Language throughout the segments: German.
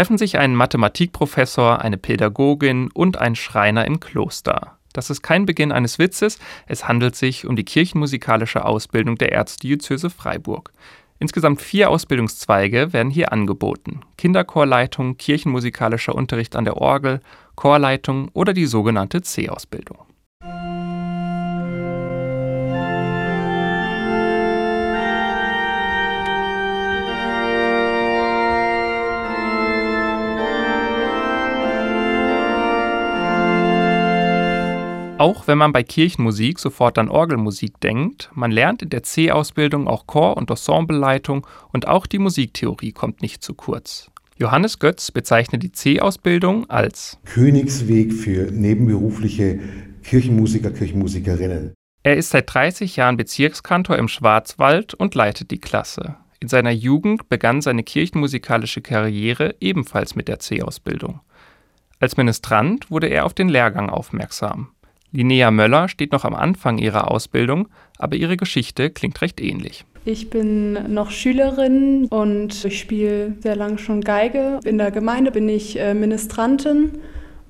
treffen sich ein Mathematikprofessor, eine Pädagogin und ein Schreiner im Kloster. Das ist kein Beginn eines Witzes, es handelt sich um die kirchenmusikalische Ausbildung der Erzdiözese Freiburg. Insgesamt vier Ausbildungszweige werden hier angeboten. Kinderchorleitung, kirchenmusikalischer Unterricht an der Orgel, Chorleitung oder die sogenannte C-Ausbildung. Auch wenn man bei Kirchenmusik sofort an Orgelmusik denkt, man lernt in der C-Ausbildung auch Chor- und Ensembleleitung und auch die Musiktheorie kommt nicht zu kurz. Johannes Götz bezeichnet die C-Ausbildung als Königsweg für nebenberufliche Kirchenmusiker, Kirchenmusikerinnen. Er ist seit 30 Jahren Bezirkskantor im Schwarzwald und leitet die Klasse. In seiner Jugend begann seine kirchenmusikalische Karriere ebenfalls mit der C-Ausbildung. Als Ministrant wurde er auf den Lehrgang aufmerksam. Linnea Möller steht noch am Anfang ihrer Ausbildung, aber ihre Geschichte klingt recht ähnlich. Ich bin noch Schülerin und ich spiele sehr lange schon Geige. In der Gemeinde bin ich äh, Ministrantin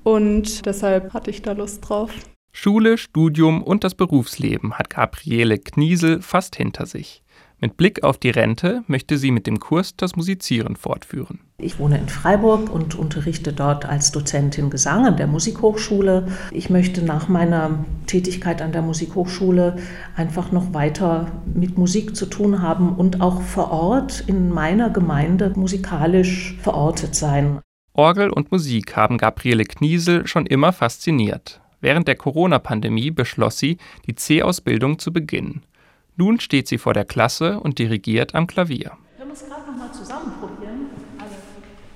und deshalb hatte ich da Lust drauf. Schule, Studium und das Berufsleben hat Gabriele Kniesel fast hinter sich. Mit Blick auf die Rente möchte sie mit dem Kurs das Musizieren fortführen. Ich wohne in Freiburg und unterrichte dort als Dozentin Gesang an der Musikhochschule. Ich möchte nach meiner Tätigkeit an der Musikhochschule einfach noch weiter mit Musik zu tun haben und auch vor Ort in meiner Gemeinde musikalisch verortet sein. Orgel und Musik haben Gabriele Kniesel schon immer fasziniert. Während der Corona-Pandemie beschloss sie, die C-Ausbildung zu beginnen. Nun steht sie vor der Klasse und dirigiert am Klavier. Wir es gerade noch mal zusammen probieren?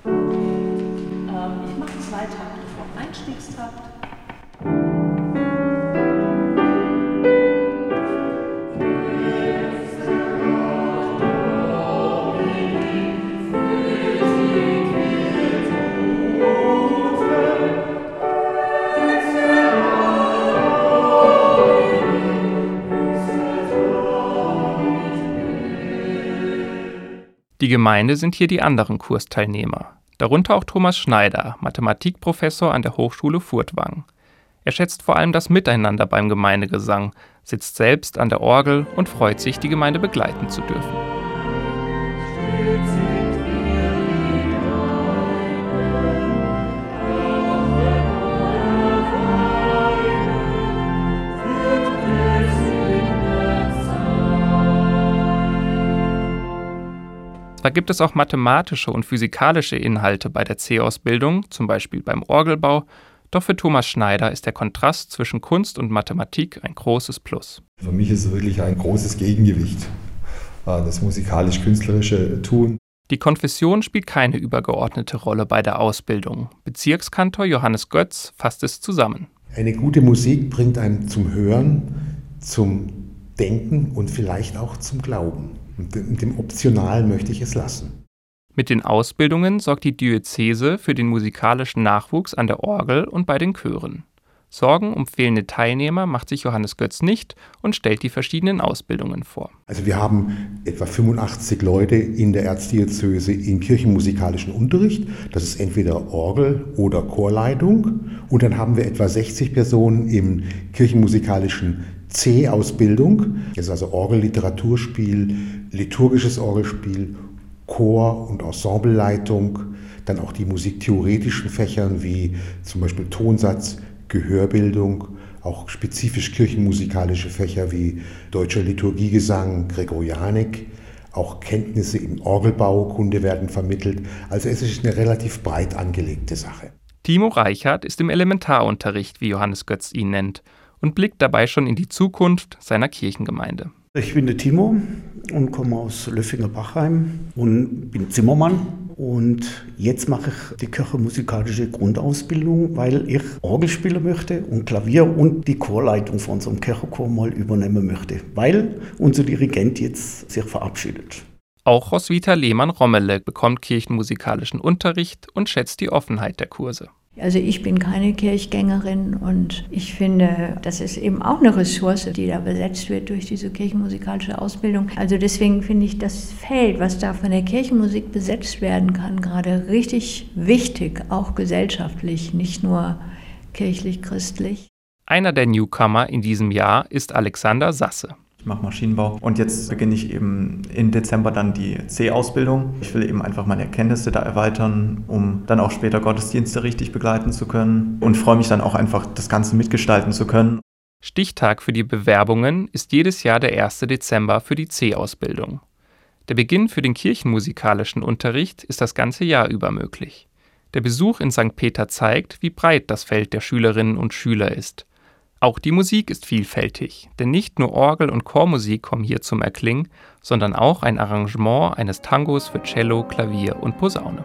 Ähm, ich mache zwei Takte vom Einstiegstakt. Die Gemeinde sind hier die anderen Kursteilnehmer, darunter auch Thomas Schneider, Mathematikprofessor an der Hochschule Furtwangen. Er schätzt vor allem das Miteinander beim Gemeindegesang, sitzt selbst an der Orgel und freut sich, die Gemeinde begleiten zu dürfen. Zwar gibt es auch mathematische und physikalische Inhalte bei der C-Ausbildung, zum Beispiel beim Orgelbau, doch für Thomas Schneider ist der Kontrast zwischen Kunst und Mathematik ein großes Plus. Für mich ist es wirklich ein großes Gegengewicht, äh, das musikalisch-künstlerische Tun. Die Konfession spielt keine übergeordnete Rolle bei der Ausbildung. Bezirkskantor Johannes Götz fasst es zusammen. Eine gute Musik bringt einen zum Hören, zum Denken und vielleicht auch zum Glauben. Und dem Optionalen möchte ich es lassen. Mit den Ausbildungen sorgt die Diözese für den musikalischen Nachwuchs an der Orgel und bei den Chören. Sorgen um fehlende Teilnehmer macht sich Johannes Götz nicht und stellt die verschiedenen Ausbildungen vor. Also wir haben etwa 85 Leute in der Erzdiözese im kirchenmusikalischen Unterricht. Das ist entweder Orgel oder Chorleitung. Und dann haben wir etwa 60 Personen im kirchenmusikalischen C-Ausbildung. Das ist also Orgel-Literaturspiel, liturgisches Orgelspiel, Chor- und Ensembleleitung, dann auch die musiktheoretischen Fächern wie zum Beispiel Tonsatz, Gehörbildung, auch spezifisch kirchenmusikalische Fächer wie deutscher Liturgiegesang, Gregorianik, auch Kenntnisse im Orgelbaukunde werden vermittelt. Also es ist eine relativ breit angelegte Sache. Timo Reichert ist im Elementarunterricht, wie Johannes Götz ihn nennt, und blickt dabei schon in die Zukunft seiner Kirchengemeinde. Ich bin der Timo und komme aus Löffinger-Bachheim und bin Zimmermann. Und jetzt mache ich die kirchenmusikalische Grundausbildung, weil ich Orgel spielen möchte und Klavier und die Chorleitung von unserem Kirchenchor mal übernehmen möchte, weil unser Dirigent jetzt sich verabschiedet. Auch Roswitha Lehmann-Rommele bekommt kirchenmusikalischen Unterricht und schätzt die Offenheit der Kurse. Also ich bin keine Kirchgängerin und ich finde, das ist eben auch eine Ressource, die da besetzt wird durch diese kirchenmusikalische Ausbildung. Also deswegen finde ich das Feld, was da von der Kirchenmusik besetzt werden kann, gerade richtig wichtig, auch gesellschaftlich, nicht nur kirchlich-christlich. Einer der Newcomer in diesem Jahr ist Alexander Sasse. Ich mache Maschinenbau und jetzt beginne ich eben im Dezember dann die C-Ausbildung. Ich will eben einfach meine Erkenntnisse da erweitern, um dann auch später Gottesdienste richtig begleiten zu können und freue mich dann auch einfach, das Ganze mitgestalten zu können. Stichtag für die Bewerbungen ist jedes Jahr der 1. Dezember für die C-Ausbildung. Der Beginn für den kirchenmusikalischen Unterricht ist das ganze Jahr über möglich. Der Besuch in St. Peter zeigt, wie breit das Feld der Schülerinnen und Schüler ist. Auch die Musik ist vielfältig, denn nicht nur Orgel- und Chormusik kommen hier zum Erklingen, sondern auch ein Arrangement eines Tangos für Cello, Klavier und Posaune.